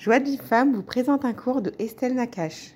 Joie de vie vous présente un cours de Estelle Nakache.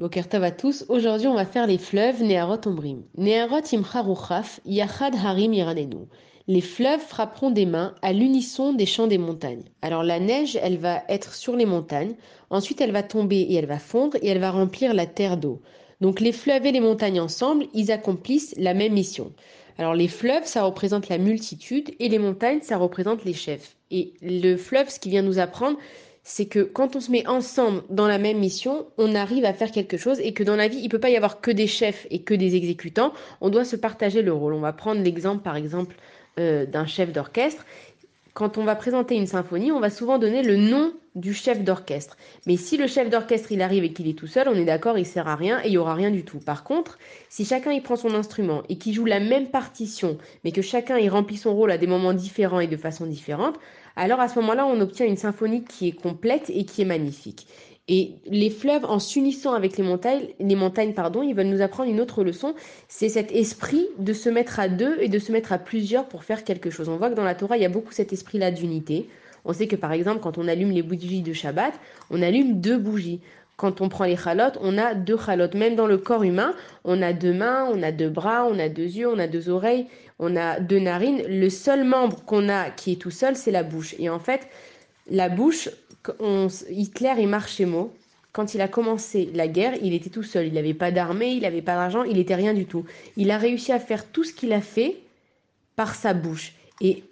Boker à tous, aujourd'hui on va faire les fleuves Neharot Ombrim. Neharot Imcharuchaf, Yachad Harim Iranenu. Les fleuves frapperont des mains à l'unisson des champs des montagnes. Alors la neige, elle va être sur les montagnes, ensuite elle va tomber et elle va fondre et elle va remplir la terre d'eau. Donc les fleuves et les montagnes ensemble, ils accomplissent la même mission. Alors les fleuves, ça représente la multitude et les montagnes, ça représente les chefs. Et le fleuve, ce qui vient nous apprendre, c'est que quand on se met ensemble dans la même mission, on arrive à faire quelque chose et que dans la vie, il peut pas y avoir que des chefs et que des exécutants. On doit se partager le rôle. On va prendre l'exemple, par exemple, euh, d'un chef d'orchestre. Quand on va présenter une symphonie, on va souvent donner le nom du chef d'orchestre. Mais si le chef d'orchestre il arrive et qu'il est tout seul, on est d'accord, il sert à rien et il y aura rien du tout. Par contre, si chacun il prend son instrument et qu'il joue la même partition, mais que chacun il remplit son rôle à des moments différents et de façon différente, alors à ce moment-là, on obtient une symphonie qui est complète et qui est magnifique. Et les fleuves, en s'unissant avec les montagnes, les montagnes, pardon, ils veulent nous apprendre une autre leçon. C'est cet esprit de se mettre à deux et de se mettre à plusieurs pour faire quelque chose. On voit que dans la Torah, il y a beaucoup cet esprit-là d'unité. On sait que par exemple, quand on allume les bougies de Shabbat, on allume deux bougies. Quand on prend les chalotes, on a deux chalotes. Même dans le corps humain, on a deux mains, on a deux bras, on a deux yeux, on a deux oreilles, on a deux narines. Le seul membre qu'on a qui est tout seul, c'est la bouche. Et en fait, la bouche, Hitler et Marchemo, quand il a commencé la guerre, il était tout seul. Il n'avait pas d'armée, il n'avait pas d'argent, il n'était rien du tout. Il a réussi à faire tout ce qu'il a fait par sa bouche. Et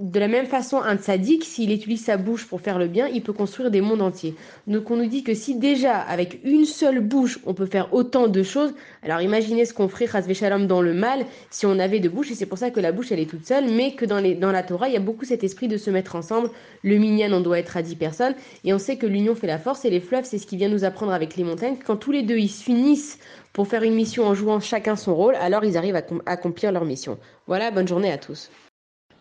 de la même façon, un tzaddik, s'il utilise sa bouche pour faire le bien, il peut construire des mondes entiers. Donc on nous dit que si déjà, avec une seule bouche, on peut faire autant de choses, alors imaginez ce qu'on ferait, Shalom, dans le mal, si on avait deux bouches, et c'est pour ça que la bouche, elle est toute seule, mais que dans la Torah, il y a beaucoup cet esprit de se mettre ensemble. Le minyan, on doit être à 10 personnes, et on sait que l'union fait la force, et les fleuves, c'est ce qui vient nous apprendre avec les montagnes. Quand tous les deux, ils s'unissent pour faire une mission en jouant chacun son rôle, alors ils arrivent à accomplir leur mission. Voilà, bonne journée à tous.